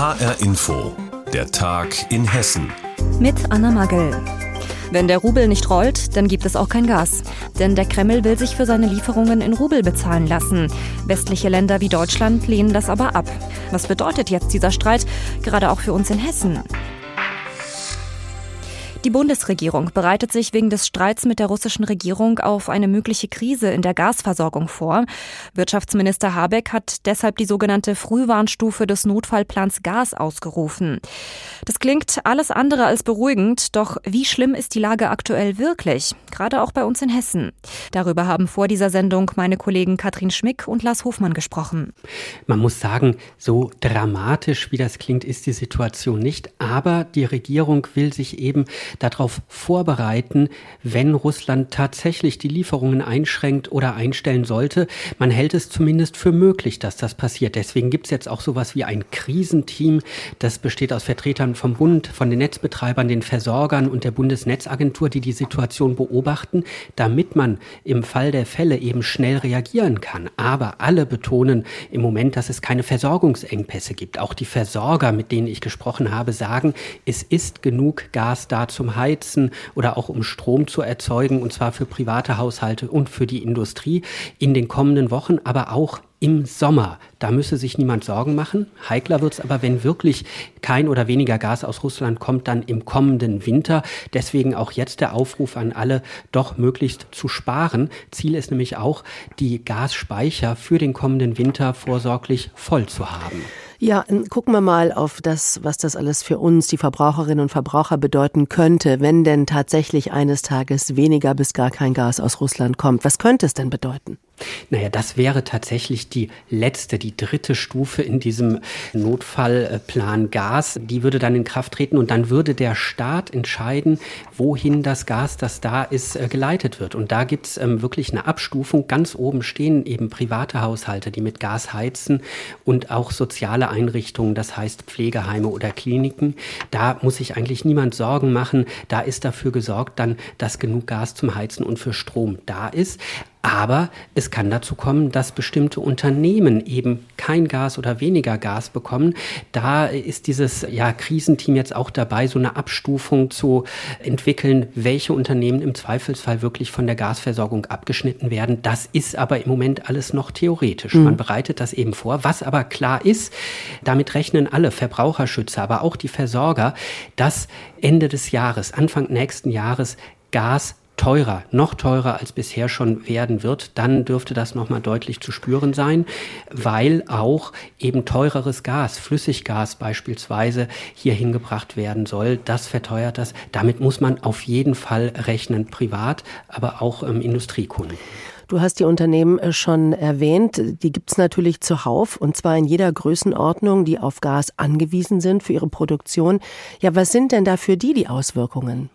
HR Info, der Tag in Hessen. Mit Anna Magel. Wenn der Rubel nicht rollt, dann gibt es auch kein Gas. Denn der Kreml will sich für seine Lieferungen in Rubel bezahlen lassen. Westliche Länder wie Deutschland lehnen das aber ab. Was bedeutet jetzt dieser Streit, gerade auch für uns in Hessen? Die Bundesregierung bereitet sich wegen des Streits mit der russischen Regierung auf eine mögliche Krise in der Gasversorgung vor. Wirtschaftsminister Habeck hat deshalb die sogenannte Frühwarnstufe des Notfallplans Gas ausgerufen. Das klingt alles andere als beruhigend, doch wie schlimm ist die Lage aktuell wirklich? Gerade auch bei uns in Hessen. Darüber haben vor dieser Sendung meine Kollegen Katrin Schmick und Lars Hofmann gesprochen. Man muss sagen, so dramatisch wie das klingt, ist die Situation nicht. Aber die Regierung will sich eben darauf vorbereiten, wenn Russland tatsächlich die Lieferungen einschränkt oder einstellen sollte. Man hält es zumindest für möglich, dass das passiert. Deswegen gibt es jetzt auch sowas wie ein Krisenteam. Das besteht aus Vertretern vom Bund, von den Netzbetreibern, den Versorgern und der Bundesnetzagentur, die die Situation beobachten, damit man im Fall der Fälle eben schnell reagieren kann. Aber alle betonen im Moment, dass es keine Versorgungsengpässe gibt. Auch die Versorger, mit denen ich gesprochen habe, sagen, es ist genug Gas da zum Heizen oder auch um Strom zu erzeugen, und zwar für private Haushalte und für die Industrie in den kommenden Wochen, aber auch im Sommer. Da müsse sich niemand Sorgen machen. Heikler wird es aber, wenn wirklich kein oder weniger Gas aus Russland kommt, dann im kommenden Winter. Deswegen auch jetzt der Aufruf an alle, doch möglichst zu sparen. Ziel ist nämlich auch, die Gasspeicher für den kommenden Winter vorsorglich voll zu haben. Ja, gucken wir mal auf das, was das alles für uns, die Verbraucherinnen und Verbraucher, bedeuten könnte, wenn denn tatsächlich eines Tages weniger bis gar kein Gas aus Russland kommt. Was könnte es denn bedeuten? Naja, das wäre tatsächlich die letzte, die dritte Stufe in diesem Notfallplan Gas. Die würde dann in Kraft treten und dann würde der Staat entscheiden, wohin das Gas, das da ist, äh, geleitet wird. Und da gibt es ähm, wirklich eine Abstufung. Ganz oben stehen eben private Haushalte, die mit Gas heizen und auch soziale Einrichtungen, das heißt Pflegeheime oder Kliniken. Da muss sich eigentlich niemand Sorgen machen. Da ist dafür gesorgt dann, dass genug Gas zum Heizen und für Strom da ist. Aber es kann dazu kommen, dass bestimmte Unternehmen eben kein Gas oder weniger Gas bekommen. Da ist dieses ja, Krisenteam jetzt auch dabei, so eine Abstufung zu entwickeln, welche Unternehmen im Zweifelsfall wirklich von der Gasversorgung abgeschnitten werden. Das ist aber im Moment alles noch theoretisch. Mhm. Man bereitet das eben vor. Was aber klar ist, damit rechnen alle Verbraucherschützer, aber auch die Versorger, dass Ende des Jahres, Anfang nächsten Jahres Gas teurer, noch teurer als bisher schon werden wird, dann dürfte das nochmal deutlich zu spüren sein, weil auch eben teureres Gas, Flüssiggas beispielsweise, hier hingebracht werden soll. Das verteuert das. Damit muss man auf jeden Fall rechnen, privat, aber auch ähm, Industriekunden. Du hast die Unternehmen äh, schon erwähnt. Die gibt es natürlich zuhauf und zwar in jeder Größenordnung, die auf Gas angewiesen sind für ihre Produktion. Ja, was sind denn da für die die Auswirkungen?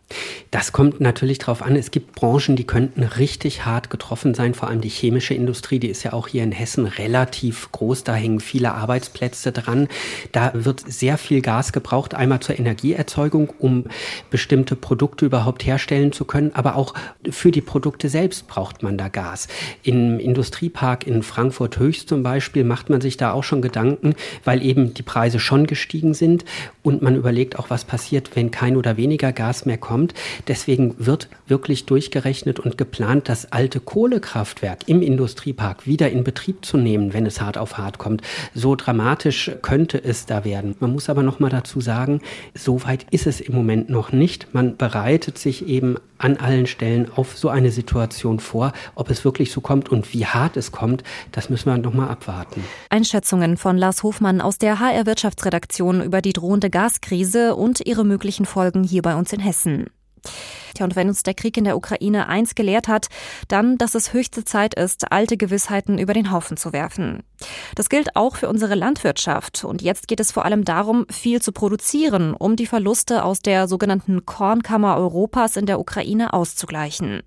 Das kommt natürlich darauf an. Es gibt Branchen, die könnten richtig hart getroffen sein. Vor allem die chemische Industrie, die ist ja auch hier in Hessen relativ groß. Da hängen viele Arbeitsplätze dran. Da wird sehr viel Gas gebraucht. Einmal zur Energieerzeugung, um bestimmte Produkte überhaupt herstellen zu können. Aber auch für die Produkte selbst braucht man da Gas. Im Industriepark in Frankfurt Höchst zum Beispiel macht man sich da auch schon Gedanken, weil eben die Preise schon gestiegen sind und man überlegt auch, was passiert, wenn kein oder weniger Gas mehr kommt. Deswegen wird wirklich durchgerechnet und geplant, das alte Kohlekraftwerk im Industriepark wieder in Betrieb zu nehmen, wenn es hart auf hart kommt. So dramatisch könnte es da werden. Man muss aber noch mal dazu sagen, so weit ist es im Moment noch nicht. Man bereitet sich eben an allen Stellen auf so eine Situation vor. Ob es wirklich so kommt und wie hart es kommt, das müssen wir noch mal abwarten. Einschätzungen von Lars Hofmann aus der HR Wirtschaftsredaktion über die drohende Gaskrise und ihre möglichen Folgen hier bei uns in Hessen. Tja, und wenn uns der Krieg in der Ukraine eins gelehrt hat, dann, dass es höchste Zeit ist, alte Gewissheiten über den Haufen zu werfen. Das gilt auch für unsere Landwirtschaft. Und jetzt geht es vor allem darum, viel zu produzieren, um die Verluste aus der sogenannten Kornkammer Europas in der Ukraine auszugleichen.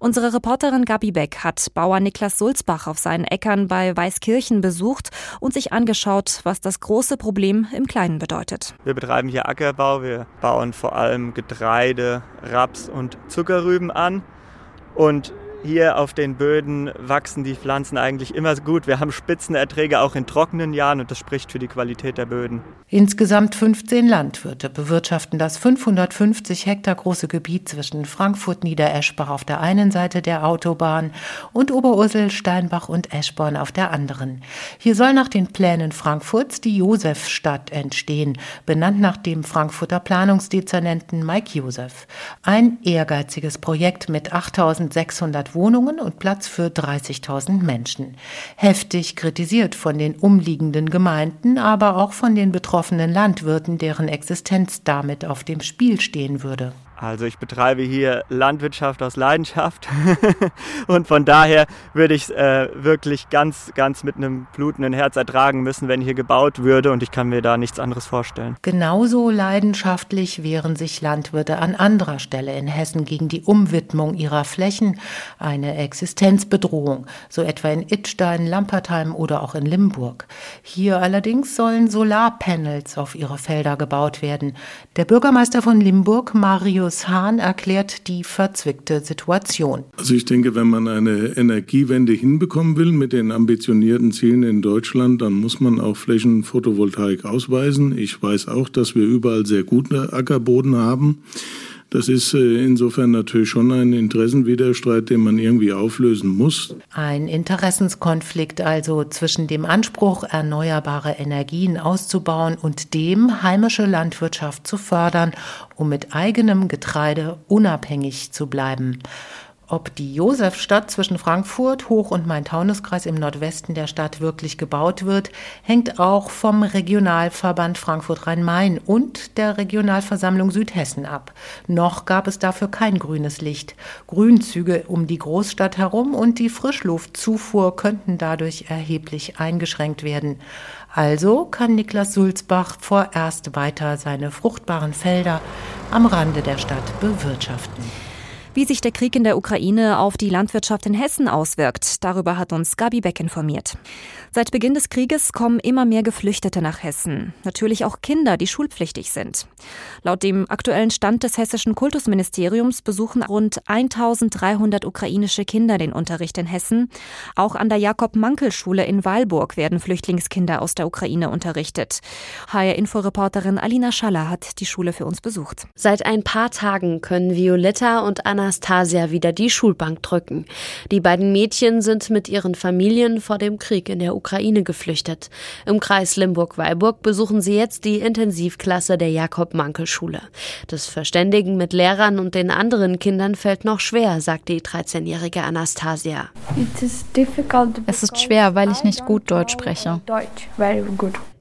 Unsere Reporterin Gabi Beck hat Bauer Niklas Sulzbach auf seinen Äckern bei Weißkirchen besucht und sich angeschaut, was das große Problem im Kleinen bedeutet. Wir betreiben hier Ackerbau. Wir bauen vor allem Getreide, Raps und Zuckerrüben an. Und hier auf den Böden wachsen die Pflanzen eigentlich immer gut. Wir haben Spitzenerträge auch in trockenen Jahren und das spricht für die Qualität der Böden. Insgesamt 15 Landwirte bewirtschaften das 550 Hektar große Gebiet zwischen Frankfurt-Niedereschbach auf der einen Seite der Autobahn und Oberursel, Steinbach und Eschborn auf der anderen. Hier soll nach den Plänen Frankfurts die Josefstadt entstehen, benannt nach dem Frankfurter Planungsdezernenten Mike Josef. Ein ehrgeiziges Projekt mit 8600 Wohnungen und Platz für 30.000 Menschen. Heftig kritisiert von den umliegenden Gemeinden, aber auch von den betroffenen Landwirten, deren Existenz damit auf dem Spiel stehen würde. Also ich betreibe hier Landwirtschaft aus Leidenschaft und von daher würde ich es äh, wirklich ganz, ganz mit einem blutenden Herz ertragen müssen, wenn hier gebaut würde und ich kann mir da nichts anderes vorstellen. Genauso leidenschaftlich wehren sich Landwirte an anderer Stelle in Hessen gegen die Umwidmung ihrer Flächen, eine Existenzbedrohung, so etwa in Ittstein, Lampertheim oder auch in Limburg. Hier allerdings sollen Solarpanels auf ihre Felder gebaut werden. Der Bürgermeister von Limburg, Mario Marius Hahn erklärt die verzwickte Situation. Also ich denke, wenn man eine Energiewende hinbekommen will mit den ambitionierten Zielen in Deutschland, dann muss man auch Flächen Photovoltaik ausweisen. Ich weiß auch, dass wir überall sehr gute Ackerboden haben. Das ist äh, insofern natürlich schon ein Interessenwiderstreit, den man irgendwie auflösen muss. Ein Interessenskonflikt also zwischen dem Anspruch, erneuerbare Energien auszubauen und dem, heimische Landwirtschaft zu fördern, um mit eigenem Getreide unabhängig zu bleiben. Ob die Josefstadt zwischen Frankfurt, Hoch- und Main-Taunus-Kreis im Nordwesten der Stadt wirklich gebaut wird, hängt auch vom Regionalverband Frankfurt-Rhein-Main und der Regionalversammlung Südhessen ab. Noch gab es dafür kein grünes Licht. Grünzüge um die Großstadt herum und die Frischluftzufuhr könnten dadurch erheblich eingeschränkt werden. Also kann Niklas Sulzbach vorerst weiter seine fruchtbaren Felder am Rande der Stadt bewirtschaften. Wie sich der Krieg in der Ukraine auf die Landwirtschaft in Hessen auswirkt, darüber hat uns Gabi Beck informiert. Seit Beginn des Krieges kommen immer mehr Geflüchtete nach Hessen. Natürlich auch Kinder, die schulpflichtig sind. Laut dem aktuellen Stand des hessischen Kultusministeriums besuchen rund 1300 ukrainische Kinder den Unterricht in Hessen. Auch an der Jakob-Mankel-Schule in Weilburg werden Flüchtlingskinder aus der Ukraine unterrichtet. HR-Inforeporterin Alina Schaller hat die Schule für uns besucht. Seit ein paar Tagen können Violetta und Anna Anastasia wieder die Schulbank drücken. Die beiden Mädchen sind mit ihren Familien vor dem Krieg in der Ukraine geflüchtet. Im Kreis Limburg-Weilburg besuchen sie jetzt die Intensivklasse der Jakob-Mankel-Schule. Das Verständigen mit Lehrern und den anderen Kindern fällt noch schwer, sagt die 13-jährige Anastasia. Es ist schwer, weil ich nicht gut Deutsch spreche.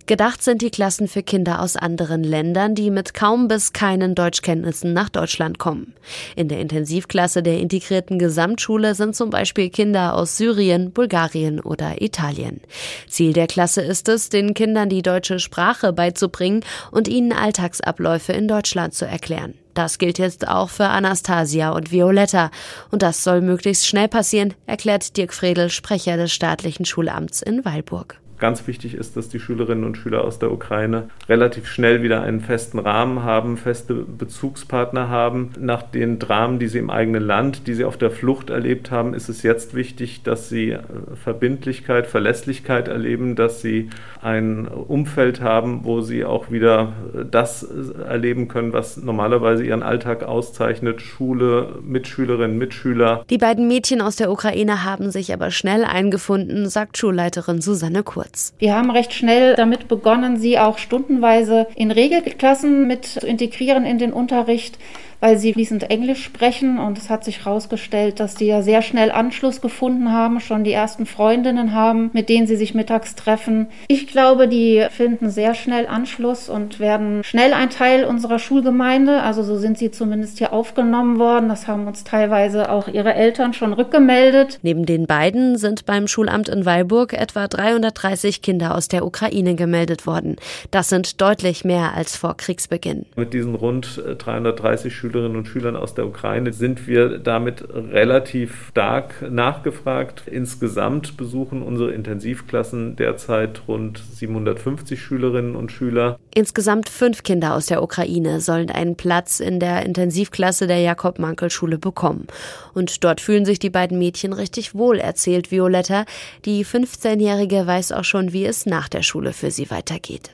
Gedacht sind die Klassen für Kinder aus anderen Ländern, die mit kaum bis keinen Deutschkenntnissen nach Deutschland kommen. In der Intensivklasse der integrierten Gesamtschule sind zum Beispiel Kinder aus Syrien, Bulgarien oder Italien. Ziel der Klasse ist es, den Kindern die deutsche Sprache beizubringen und ihnen Alltagsabläufe in Deutschland zu erklären. Das gilt jetzt auch für Anastasia und Violetta. Und das soll möglichst schnell passieren, erklärt Dirk Fredel, Sprecher des staatlichen Schulamts in Weilburg. Ganz wichtig ist, dass die Schülerinnen und Schüler aus der Ukraine relativ schnell wieder einen festen Rahmen haben, feste Bezugspartner haben. Nach den Dramen, die sie im eigenen Land, die sie auf der Flucht erlebt haben, ist es jetzt wichtig, dass sie äh, Verbindlichkeit, Verlässlichkeit erleben, dass sie ein Umfeld haben, wo sie auch wieder äh, das äh, erleben können, was normalerweise ihren Alltag auszeichnet. Schule, Mitschülerinnen, Mitschüler. Die beiden Mädchen aus der Ukraine haben sich aber schnell eingefunden, sagt Schulleiterin Susanne Kurz kurz. Wir haben recht schnell damit begonnen, sie auch stundenweise in Regelklassen mit zu integrieren in den Unterricht weil sie fließend Englisch sprechen. Und es hat sich herausgestellt, dass die ja sehr schnell Anschluss gefunden haben, schon die ersten Freundinnen haben, mit denen sie sich mittags treffen. Ich glaube, die finden sehr schnell Anschluss und werden schnell ein Teil unserer Schulgemeinde. Also so sind sie zumindest hier aufgenommen worden. Das haben uns teilweise auch ihre Eltern schon rückgemeldet. Neben den beiden sind beim Schulamt in Weilburg etwa 330 Kinder aus der Ukraine gemeldet worden. Das sind deutlich mehr als vor Kriegsbeginn. Mit diesen rund 330 Schülern Schülerinnen und Schülern aus der Ukraine sind wir damit relativ stark nachgefragt. Insgesamt besuchen unsere Intensivklassen derzeit rund 750 Schülerinnen und Schüler. Insgesamt fünf Kinder aus der Ukraine sollen einen Platz in der Intensivklasse der Jakob-Mankel-Schule bekommen. Und dort fühlen sich die beiden Mädchen richtig wohl, erzählt Violetta. Die 15-Jährige weiß auch schon, wie es nach der Schule für sie weitergeht.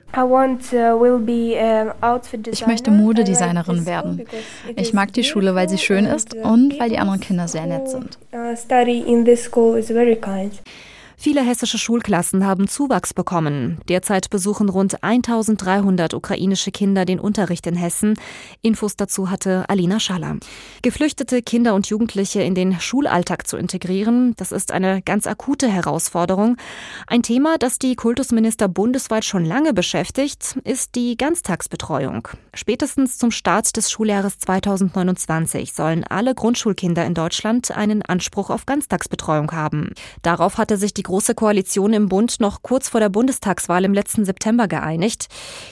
Ich möchte Modedesignerin werden. Ich mag die Schule, weil sie schön ist und weil die anderen Kinder sehr nett sind. Viele hessische Schulklassen haben Zuwachs bekommen. Derzeit besuchen rund 1300 ukrainische Kinder den Unterricht in Hessen. Infos dazu hatte Alina Schaller. Geflüchtete Kinder und Jugendliche in den Schulalltag zu integrieren, das ist eine ganz akute Herausforderung. Ein Thema, das die Kultusminister bundesweit schon lange beschäftigt, ist die Ganztagsbetreuung. Spätestens zum Start des Schuljahres 2029 sollen alle Grundschulkinder in Deutschland einen Anspruch auf Ganztagsbetreuung haben. Darauf hatte sich die Große Koalition im Bund noch kurz vor der Bundestagswahl im letzten September geeinigt.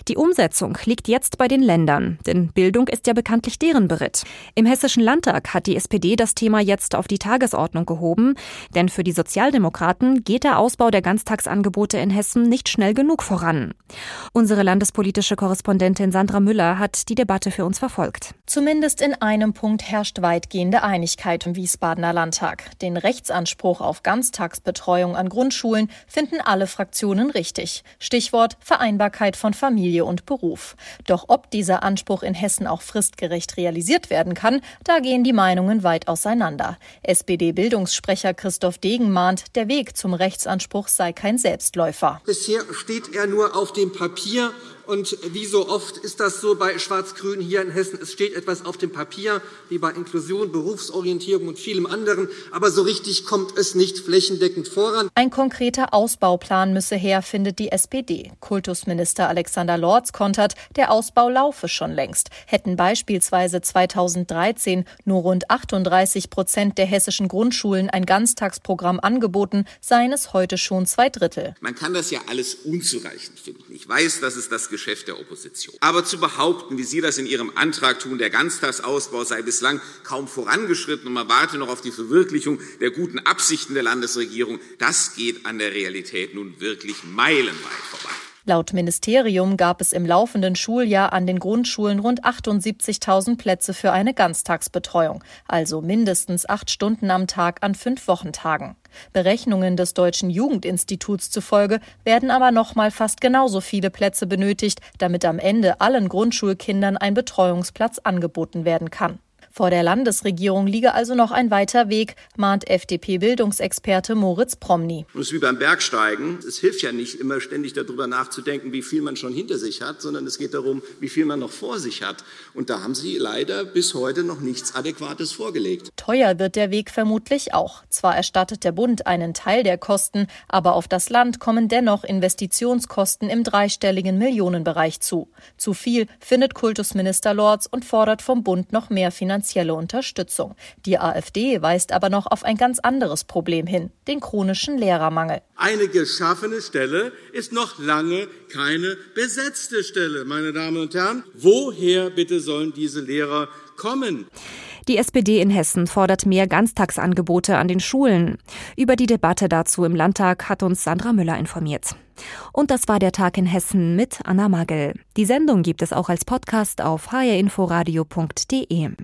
Die Umsetzung liegt jetzt bei den Ländern, denn Bildung ist ja bekanntlich deren Beritt. Im Hessischen Landtag hat die SPD das Thema jetzt auf die Tagesordnung gehoben, denn für die Sozialdemokraten geht der Ausbau der Ganztagsangebote in Hessen nicht schnell genug voran. Unsere landespolitische Korrespondentin Sandra Müller hat die Debatte für uns verfolgt. Zumindest in einem Punkt herrscht weitgehende Einigkeit im Wiesbadener Landtag. Den Rechtsanspruch auf Ganztagsbetreuung Grundschulen finden alle Fraktionen richtig. Stichwort Vereinbarkeit von Familie und Beruf. Doch ob dieser Anspruch in Hessen auch fristgerecht realisiert werden kann, da gehen die Meinungen weit auseinander. SPD-Bildungssprecher Christoph Degen mahnt, der Weg zum Rechtsanspruch sei kein Selbstläufer. Bisher steht er nur auf dem Papier und wie so oft ist das so bei Schwarz-Grün hier in Hessen. Es steht etwas auf dem Papier, wie bei Inklusion, Berufsorientierung und vielem anderen. Aber so richtig kommt es nicht flächendeckend voran. Ein konkreter Ausbauplan müsse her, findet die SPD. Kultusminister Alexander Lorz kontert, der Ausbau laufe schon längst. Hätten beispielsweise 2013 nur rund 38 Prozent der hessischen Grundschulen ein Ganztagsprogramm angeboten, seien es heute schon zwei Drittel. Man kann das ja alles unzureichend finden. Ich weiß, dass es das Geschäft der Opposition. Aber zu behaupten, wie Sie das in Ihrem Antrag tun, der Ganztagsausbau sei bislang kaum vorangeschritten und man warte noch auf die Verwirklichung der guten Absichten der Landesregierung, das geht an der Realität nun wirklich meilenweit vorbei. Laut Ministerium gab es im laufenden Schuljahr an den Grundschulen rund 78.000 Plätze für eine Ganztagsbetreuung, also mindestens acht Stunden am Tag an fünf Wochentagen. Berechnungen des Deutschen Jugendinstituts zufolge werden aber nochmal fast genauso viele Plätze benötigt, damit am Ende allen Grundschulkindern ein Betreuungsplatz angeboten werden kann. Vor der Landesregierung liege also noch ein weiter Weg, mahnt FDP-Bildungsexperte Moritz Promny. Und es ist wie beim Bergsteigen. Es hilft ja nicht immer ständig darüber nachzudenken, wie viel man schon hinter sich hat, sondern es geht darum, wie viel man noch vor sich hat. Und da haben Sie leider bis heute noch nichts Adäquates vorgelegt. Teuer wird der Weg vermutlich auch. Zwar erstattet der Bund einen Teil der Kosten, aber auf das Land kommen dennoch Investitionskosten im dreistelligen Millionenbereich zu. Zu viel findet Kultusminister Lorz und fordert vom Bund noch mehr Finanzierung finanzielle Unterstützung. Die AfD weist aber noch auf ein ganz anderes Problem hin, den chronischen Lehrermangel. Eine geschaffene Stelle ist noch lange keine besetzte Stelle, meine Damen und Herren. Woher bitte sollen diese Lehrer kommen? Die SPD in Hessen fordert mehr Ganztagsangebote an den Schulen. Über die Debatte dazu im Landtag hat uns Sandra Müller informiert. Und das war der Tag in Hessen mit Anna Magel. Die Sendung gibt es auch als Podcast auf hrinforadio.de.